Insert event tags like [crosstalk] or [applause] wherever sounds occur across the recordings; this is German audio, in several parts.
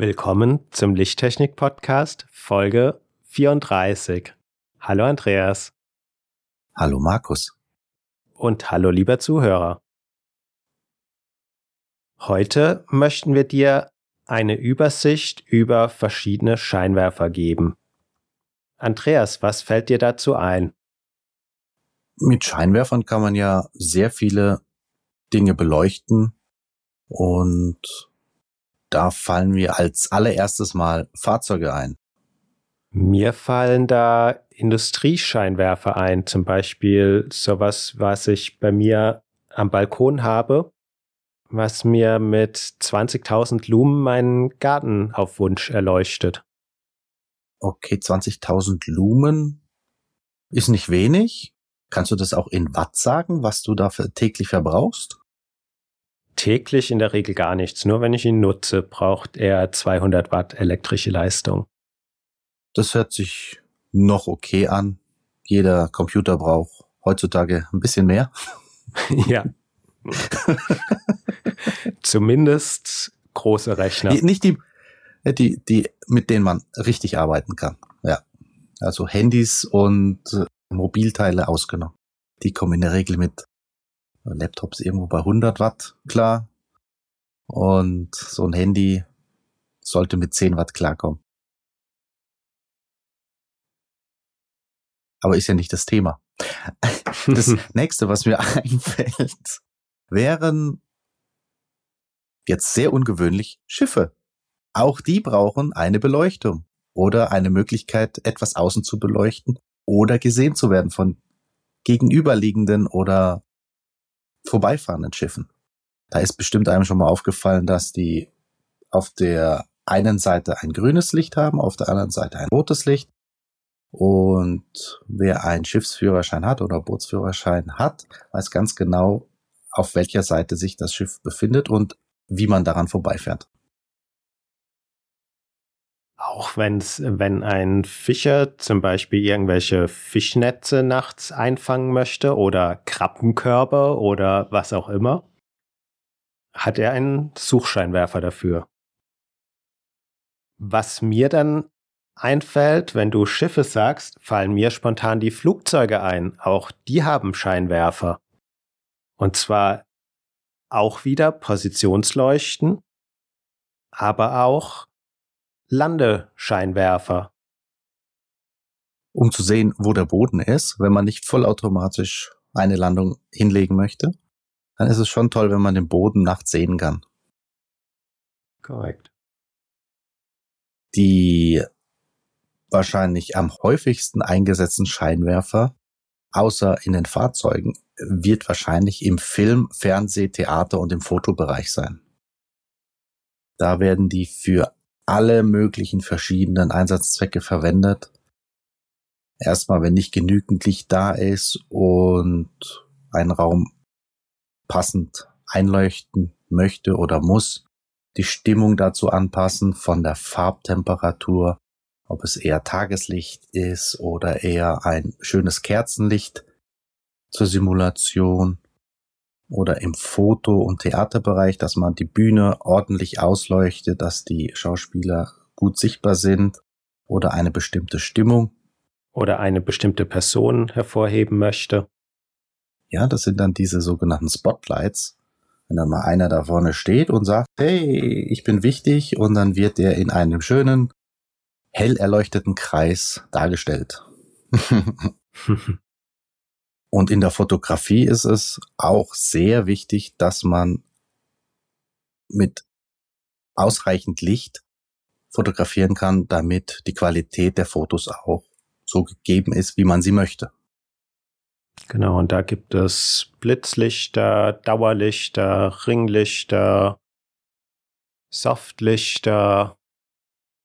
Willkommen zum Lichttechnik-Podcast Folge 34. Hallo Andreas. Hallo Markus. Und hallo lieber Zuhörer. Heute möchten wir dir eine Übersicht über verschiedene Scheinwerfer geben. Andreas, was fällt dir dazu ein? Mit Scheinwerfern kann man ja sehr viele Dinge beleuchten und da fallen mir als allererstes mal Fahrzeuge ein. Mir fallen da Industriescheinwerfer ein, zum Beispiel sowas, was ich bei mir am Balkon habe, was mir mit 20.000 Lumen meinen Garten auf Wunsch erleuchtet. Okay, 20.000 Lumen ist nicht wenig. Kannst du das auch in Watt sagen, was du da täglich verbrauchst? Täglich in der Regel gar nichts. Nur wenn ich ihn nutze, braucht er 200 Watt elektrische Leistung. Das hört sich noch okay an. Jeder Computer braucht heutzutage ein bisschen mehr. [laughs] ja. Zumindest große Rechner. Nicht die, die, die, mit denen man richtig arbeiten kann. Ja. Also Handys und Mobilteile ausgenommen. Die kommen in der Regel mit Laptops irgendwo bei 100 Watt klar. Und so ein Handy sollte mit 10 Watt klarkommen. Aber ist ja nicht das Thema. [laughs] Das nächste, was mir [laughs] einfällt, wären jetzt sehr ungewöhnlich Schiffe. Auch die brauchen eine Beleuchtung oder eine Möglichkeit, etwas außen zu beleuchten oder gesehen zu werden von gegenüberliegenden oder vorbeifahrenden Schiffen. Da ist bestimmt einem schon mal aufgefallen, dass die auf der einen Seite ein grünes Licht haben, auf der anderen Seite ein rotes Licht. Und wer einen Schiffsführerschein hat oder Bootsführerschein hat, weiß ganz genau, auf welcher Seite sich das Schiff befindet und wie man daran vorbeifährt. Auch wenn's, wenn ein Fischer zum Beispiel irgendwelche Fischnetze nachts einfangen möchte oder Krabbenkörper oder was auch immer, hat er einen Suchscheinwerfer dafür. Was mir dann einfällt, wenn du Schiffe sagst, fallen mir spontan die Flugzeuge ein. Auch die haben Scheinwerfer. Und zwar auch wieder Positionsleuchten, aber auch Landescheinwerfer. Um zu sehen, wo der Boden ist, wenn man nicht vollautomatisch eine Landung hinlegen möchte, dann ist es schon toll, wenn man den Boden nachts sehen kann. Korrekt. Die wahrscheinlich am häufigsten eingesetzten Scheinwerfer, außer in den Fahrzeugen, wird wahrscheinlich im Film, Fernseh, Theater und im Fotobereich sein. Da werden die für alle möglichen verschiedenen Einsatzzwecke verwendet. Erstmal, wenn nicht genügend Licht da ist und ein Raum passend einleuchten möchte oder muss, die Stimmung dazu anpassen von der Farbtemperatur, ob es eher Tageslicht ist oder eher ein schönes Kerzenlicht zur Simulation oder im Foto- und Theaterbereich, dass man die Bühne ordentlich ausleuchtet, dass die Schauspieler gut sichtbar sind oder eine bestimmte Stimmung. Oder eine bestimmte Person hervorheben möchte. Ja, das sind dann diese sogenannten Spotlights. Wenn dann mal einer da vorne steht und sagt, hey, ich bin wichtig, und dann wird er in einem schönen, hell erleuchteten Kreis dargestellt. [laughs] [laughs] Und in der Fotografie ist es auch sehr wichtig, dass man mit ausreichend Licht fotografieren kann, damit die Qualität der Fotos auch so gegeben ist, wie man sie möchte. Genau, und da gibt es Blitzlichter, Dauerlichter, Ringlichter, Softlichter,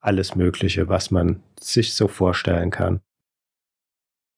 alles Mögliche, was man sich so vorstellen kann.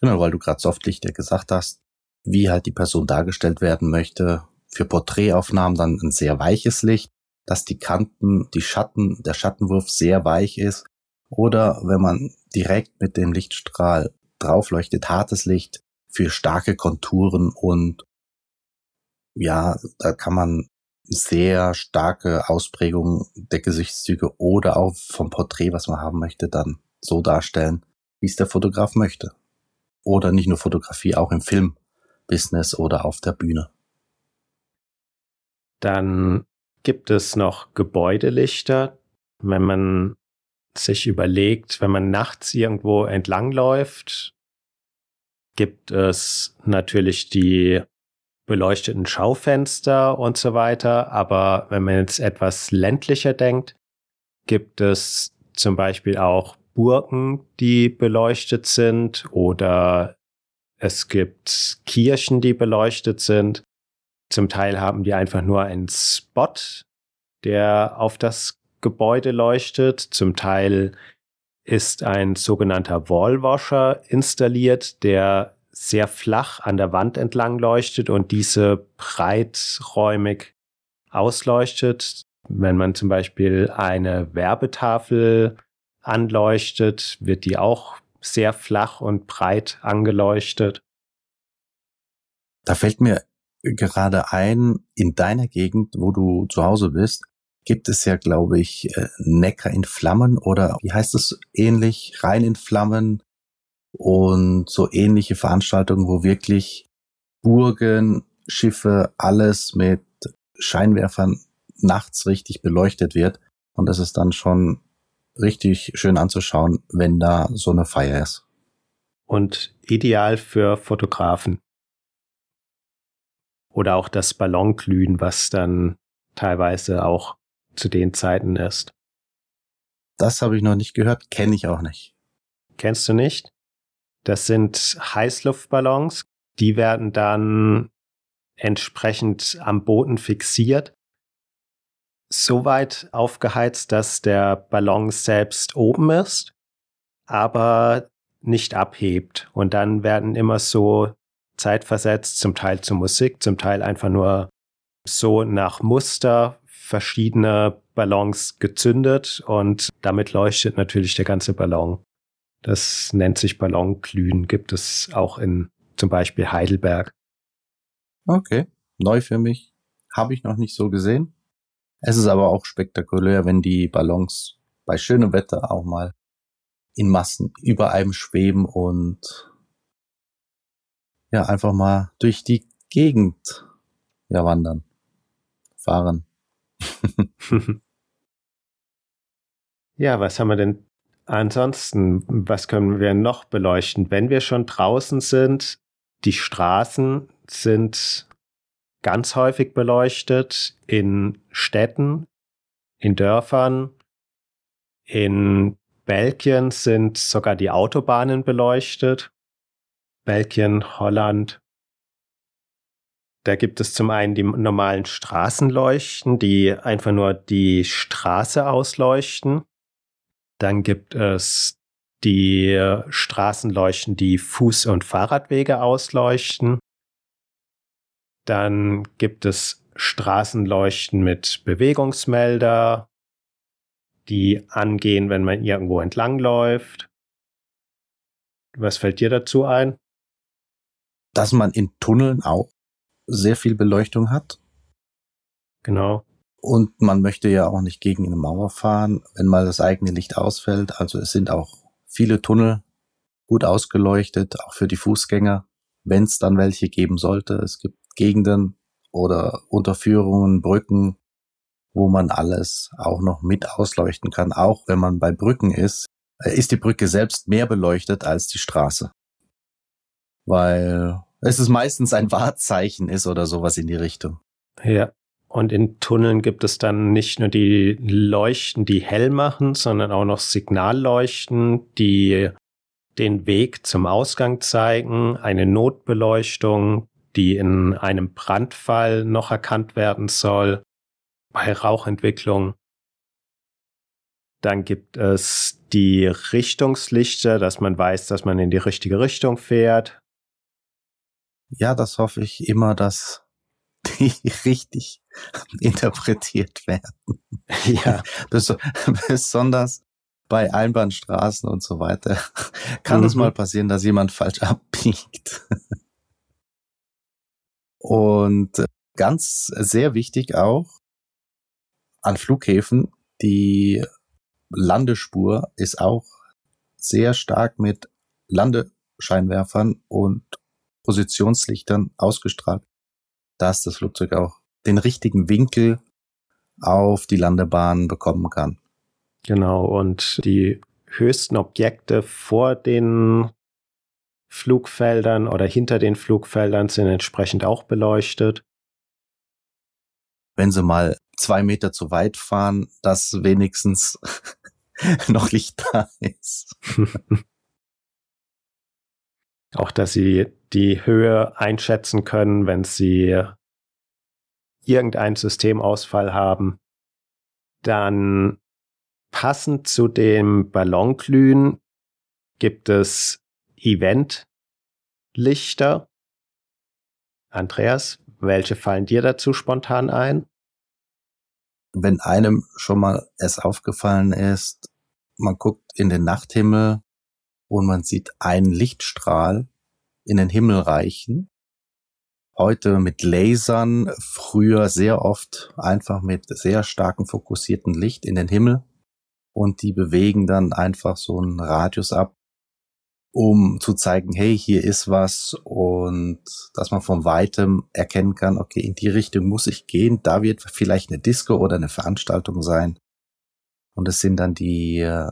Genau, weil du gerade Softlichter gesagt hast, wie halt die Person dargestellt werden möchte. Für Porträtaufnahmen dann ein sehr weiches Licht, dass die Kanten, die Schatten, der Schattenwurf sehr weich ist. Oder wenn man direkt mit dem Lichtstrahl draufleuchtet, hartes Licht für starke Konturen und ja, da kann man sehr starke Ausprägungen der Gesichtszüge oder auch vom Porträt, was man haben möchte, dann so darstellen, wie es der Fotograf möchte. Oder nicht nur Fotografie, auch im Filmbusiness oder auf der Bühne. Dann gibt es noch Gebäudelichter. Wenn man sich überlegt, wenn man nachts irgendwo entlangläuft, gibt es natürlich die beleuchteten Schaufenster und so weiter. Aber wenn man jetzt etwas ländlicher denkt, gibt es zum Beispiel auch Burgen, die beleuchtet sind oder es gibt Kirchen, die beleuchtet sind. Zum Teil haben die einfach nur einen Spot, der auf das Gebäude leuchtet. Zum Teil ist ein sogenannter Wallwasher installiert, der sehr flach an der Wand entlang leuchtet und diese breiträumig ausleuchtet. Wenn man zum Beispiel eine Werbetafel anleuchtet, wird die auch sehr flach und breit angeleuchtet. Da fällt mir gerade ein, in deiner Gegend, wo du zu Hause bist, gibt es ja, glaube ich, äh, Neckar in Flammen oder wie heißt es ähnlich, rein in Flammen, und so ähnliche Veranstaltungen, wo wirklich Burgen, Schiffe, alles mit Scheinwerfern nachts richtig beleuchtet wird. Und das ist dann schon richtig schön anzuschauen, wenn da so eine Feier ist. Und ideal für Fotografen. Oder auch das Ballonglühen, was dann teilweise auch zu den Zeiten ist. Das habe ich noch nicht gehört, kenne ich auch nicht. Kennst du nicht? Das sind Heißluftballons, die werden dann entsprechend am Boden fixiert, so weit aufgeheizt, dass der Ballon selbst oben ist, aber nicht abhebt. Und dann werden immer so zeitversetzt, zum Teil zur Musik, zum Teil einfach nur so nach Muster verschiedene Ballons gezündet und damit leuchtet natürlich der ganze Ballon. Das nennt sich Ballonglühen, gibt es auch in zum Beispiel Heidelberg. Okay, neu für mich. Habe ich noch nicht so gesehen. Es ist aber auch spektakulär, wenn die Ballons bei schönem Wetter auch mal in Massen über einem schweben und ja, einfach mal durch die Gegend ja wandern, fahren. [laughs] ja, was haben wir denn Ansonsten, was können wir noch beleuchten? Wenn wir schon draußen sind, die Straßen sind ganz häufig beleuchtet in Städten, in Dörfern. In Belgien sind sogar die Autobahnen beleuchtet. Belgien, Holland. Da gibt es zum einen die normalen Straßenleuchten, die einfach nur die Straße ausleuchten. Dann gibt es die Straßenleuchten, die Fuß- und Fahrradwege ausleuchten. Dann gibt es Straßenleuchten mit Bewegungsmelder, die angehen, wenn man irgendwo entlangläuft. Was fällt dir dazu ein? Dass man in Tunneln auch sehr viel Beleuchtung hat. Genau. Und man möchte ja auch nicht gegen eine Mauer fahren, wenn mal das eigene Licht ausfällt. Also es sind auch viele Tunnel gut ausgeleuchtet, auch für die Fußgänger, wenn es dann welche geben sollte. Es gibt Gegenden oder Unterführungen, Brücken, wo man alles auch noch mit ausleuchten kann. Auch wenn man bei Brücken ist, äh, ist die Brücke selbst mehr beleuchtet als die Straße. Weil es ist meistens ein Wahrzeichen ist oder sowas in die Richtung. Ja, und in Tunneln gibt es dann nicht nur die Leuchten, die hell machen, sondern auch noch Signalleuchten, die den Weg zum Ausgang zeigen, eine Notbeleuchtung, die in einem Brandfall noch erkannt werden soll, bei Rauchentwicklung. Dann gibt es die Richtungslichter, dass man weiß, dass man in die richtige Richtung fährt. Ja, das hoffe ich immer, dass die [laughs] richtig interpretiert werden. Ja. [laughs] Bes besonders bei Einbahnstraßen und so weiter kann mhm. es mal passieren, dass jemand falsch [laughs] abbiegt. Und ganz sehr wichtig auch an Flughäfen, die Landespur ist auch sehr stark mit Landescheinwerfern und Positionslichtern ausgestrahlt, dass das Flugzeug auch den richtigen Winkel auf die Landebahn bekommen kann. Genau, und die höchsten Objekte vor den Flugfeldern oder hinter den Flugfeldern sind entsprechend auch beleuchtet. Wenn sie mal zwei Meter zu weit fahren, dass wenigstens [laughs] noch Licht da ist. [laughs] Auch, dass sie die Höhe einschätzen können, wenn sie irgendeinen Systemausfall haben. Dann passend zu dem Ballonglühen gibt es Eventlichter. Andreas, welche fallen dir dazu spontan ein? wenn einem schon mal es aufgefallen ist, man guckt in den Nachthimmel und man sieht einen Lichtstrahl in den Himmel reichen. Heute mit Lasern, früher sehr oft einfach mit sehr starken fokussierten Licht in den Himmel und die bewegen dann einfach so einen Radius ab um zu zeigen, hey, hier ist was und dass man von weitem erkennen kann, okay, in die Richtung muss ich gehen, da wird vielleicht eine Disco oder eine Veranstaltung sein. Und es sind dann die, ja,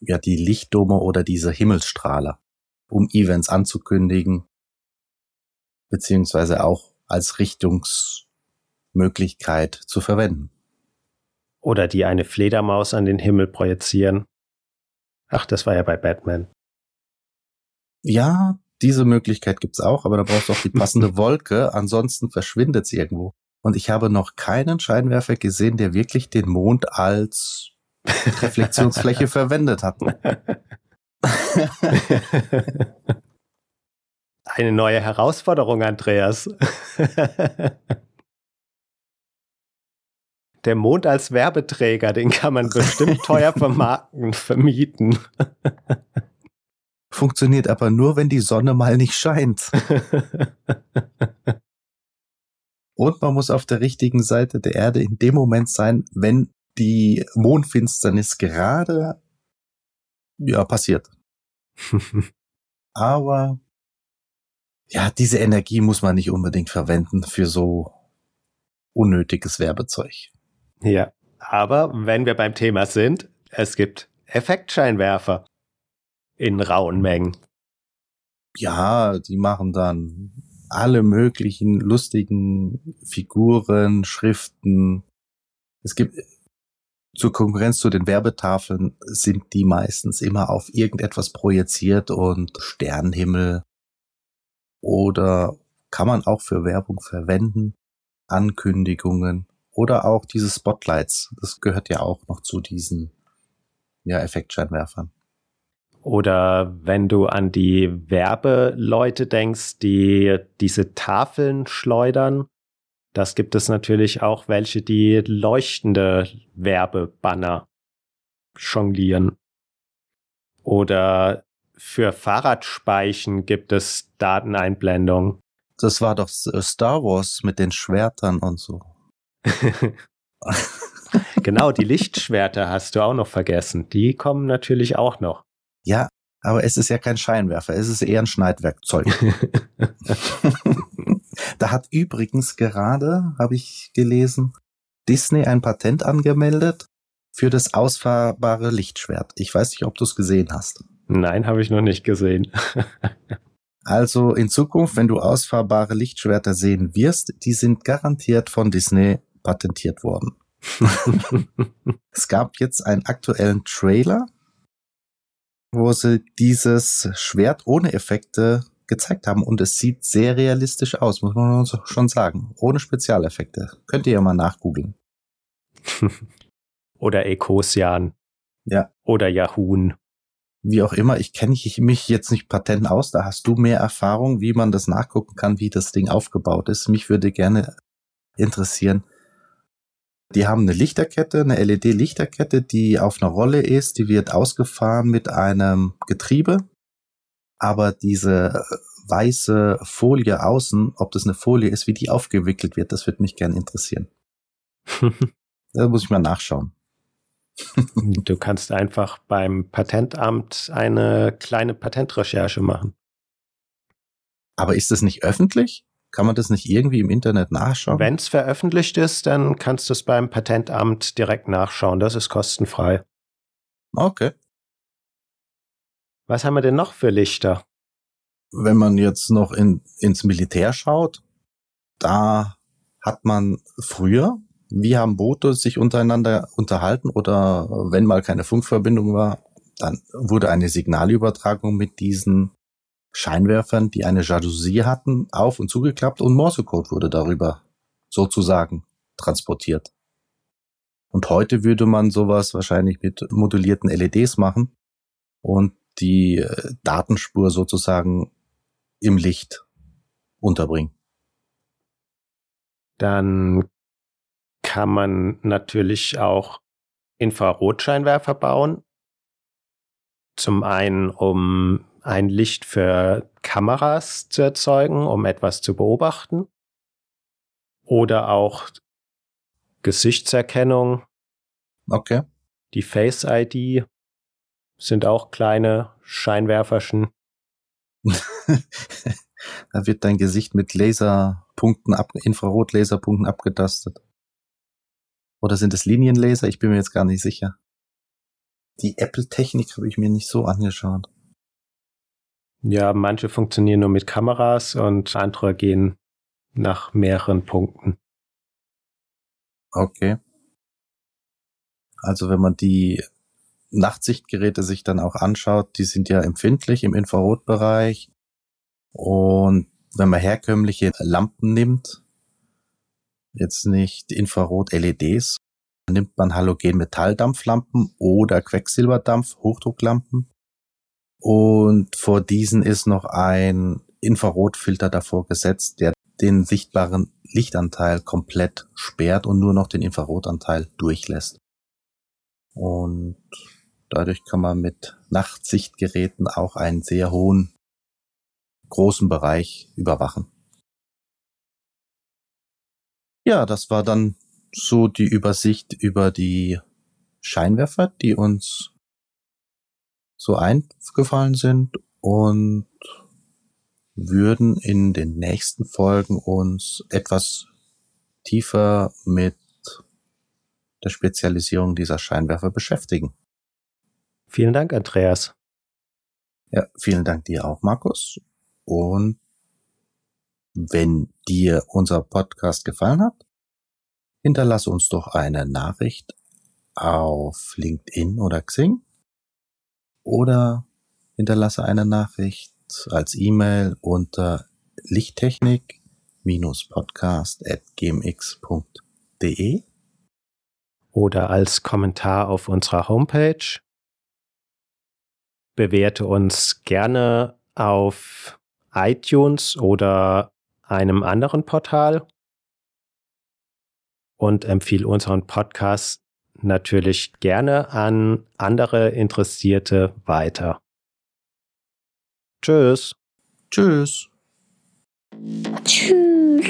die Lichtdome oder diese Himmelsstrahler, um Events anzukündigen, beziehungsweise auch als Richtungsmöglichkeit zu verwenden. Oder die eine Fledermaus an den Himmel projizieren. Ach, das war ja bei Batman. Ja, diese Möglichkeit gibt's auch, aber da brauchst du auch die passende [laughs] Wolke, ansonsten verschwindet sie irgendwo. Und ich habe noch keinen Scheinwerfer gesehen, der wirklich den Mond als Reflexionsfläche [laughs] verwendet hat. [laughs] Eine neue Herausforderung, Andreas. Der Mond als Werbeträger, den kann man bestimmt teuer vermarkten, vermieten. Funktioniert aber nur, wenn die Sonne mal nicht scheint. [laughs] Und man muss auf der richtigen Seite der Erde in dem Moment sein, wenn die Mondfinsternis gerade ja passiert. [laughs] aber ja, diese Energie muss man nicht unbedingt verwenden für so unnötiges Werbezeug. Ja, aber wenn wir beim Thema sind, es gibt Effektscheinwerfer in rauen Mengen. Ja, die machen dann alle möglichen lustigen Figuren, Schriften. Es gibt zur Konkurrenz zu den Werbetafeln sind die meistens immer auf irgendetwas projiziert und Sternenhimmel oder kann man auch für Werbung verwenden, Ankündigungen oder auch diese Spotlights. Das gehört ja auch noch zu diesen ja, Effektscheinwerfern. Oder wenn du an die Werbeleute denkst, die diese Tafeln schleudern, das gibt es natürlich auch welche, die leuchtende Werbebanner jonglieren. Oder für Fahrradspeichen gibt es Dateneinblendung. Das war doch Star Wars mit den Schwertern und so. [laughs] genau, die Lichtschwerter hast du auch noch vergessen. Die kommen natürlich auch noch. Ja, aber es ist ja kein Scheinwerfer, es ist eher ein Schneidwerkzeug. [laughs] da hat übrigens gerade, habe ich gelesen, Disney ein Patent angemeldet für das ausfahrbare Lichtschwert. Ich weiß nicht, ob du es gesehen hast. Nein, habe ich noch nicht gesehen. [laughs] also in Zukunft, wenn du ausfahrbare Lichtschwerter sehen wirst, die sind garantiert von Disney patentiert worden. [laughs] es gab jetzt einen aktuellen Trailer wo sie dieses Schwert ohne Effekte gezeigt haben und es sieht sehr realistisch aus, muss man schon sagen. Ohne Spezialeffekte. Könnt ihr ja mal nachgoogeln. [laughs] Oder Ecosian. Ja. Oder Yahoo. Wie auch immer, ich kenne mich jetzt nicht patent aus, da hast du mehr Erfahrung, wie man das nachgucken kann, wie das Ding aufgebaut ist. Mich würde gerne interessieren. Die haben eine Lichterkette, eine LED-Lichterkette, die auf einer Rolle ist, die wird ausgefahren mit einem Getriebe. Aber diese weiße Folie außen, ob das eine Folie ist, wie die aufgewickelt wird, das würde mich gerne interessieren. [laughs] da muss ich mal nachschauen. [laughs] du kannst einfach beim Patentamt eine kleine Patentrecherche machen. Aber ist das nicht öffentlich? Kann man das nicht irgendwie im Internet nachschauen? Wenn es veröffentlicht ist, dann kannst du es beim Patentamt direkt nachschauen. Das ist kostenfrei. Okay. Was haben wir denn noch für Lichter? Wenn man jetzt noch in, ins Militär schaut, da hat man früher, wie haben Boote sich untereinander unterhalten oder wenn mal keine Funkverbindung war, dann wurde eine Signalübertragung mit diesen Scheinwerfern, die eine Jalousie hatten, auf und zugeklappt und Morsecode wurde darüber sozusagen transportiert. Und heute würde man sowas wahrscheinlich mit modulierten LEDs machen und die äh, Datenspur sozusagen im Licht unterbringen. Dann kann man natürlich auch Infrarotscheinwerfer bauen. Zum einen, um ein Licht für Kameras zu erzeugen, um etwas zu beobachten. Oder auch Gesichtserkennung. Okay. Die Face ID sind auch kleine Scheinwerferchen. [laughs] da wird dein Gesicht mit Laserpunkten ab, Infrarotlaserpunkten abgetastet. Oder sind es Linienlaser? Ich bin mir jetzt gar nicht sicher. Die Apple-Technik habe ich mir nicht so angeschaut. Ja, manche funktionieren nur mit Kameras und andere gehen nach mehreren Punkten. Okay. Also wenn man die Nachtsichtgeräte sich dann auch anschaut, die sind ja empfindlich im Infrarotbereich. Und wenn man herkömmliche Lampen nimmt, jetzt nicht Infrarot-LEDs, nimmt man Halogen-Metalldampflampen oder Quecksilberdampf-Hochdrucklampen. Und vor diesen ist noch ein Infrarotfilter davor gesetzt, der den sichtbaren Lichtanteil komplett sperrt und nur noch den Infrarotanteil durchlässt. Und dadurch kann man mit Nachtsichtgeräten auch einen sehr hohen, großen Bereich überwachen. Ja, das war dann so die Übersicht über die Scheinwerfer, die uns so eingefallen sind und würden in den nächsten Folgen uns etwas tiefer mit der Spezialisierung dieser Scheinwerfer beschäftigen. Vielen Dank, Andreas. Ja, vielen Dank dir auch, Markus. Und wenn dir unser Podcast gefallen hat, hinterlasse uns doch eine Nachricht auf LinkedIn oder Xing oder hinterlasse eine Nachricht als E-Mail unter lichttechnik-podcast.gmx.de oder als Kommentar auf unserer Homepage. Bewerte uns gerne auf iTunes oder einem anderen Portal und empfehle unseren Podcast natürlich gerne an andere Interessierte weiter. Tschüss. Tschüss. Tschüss.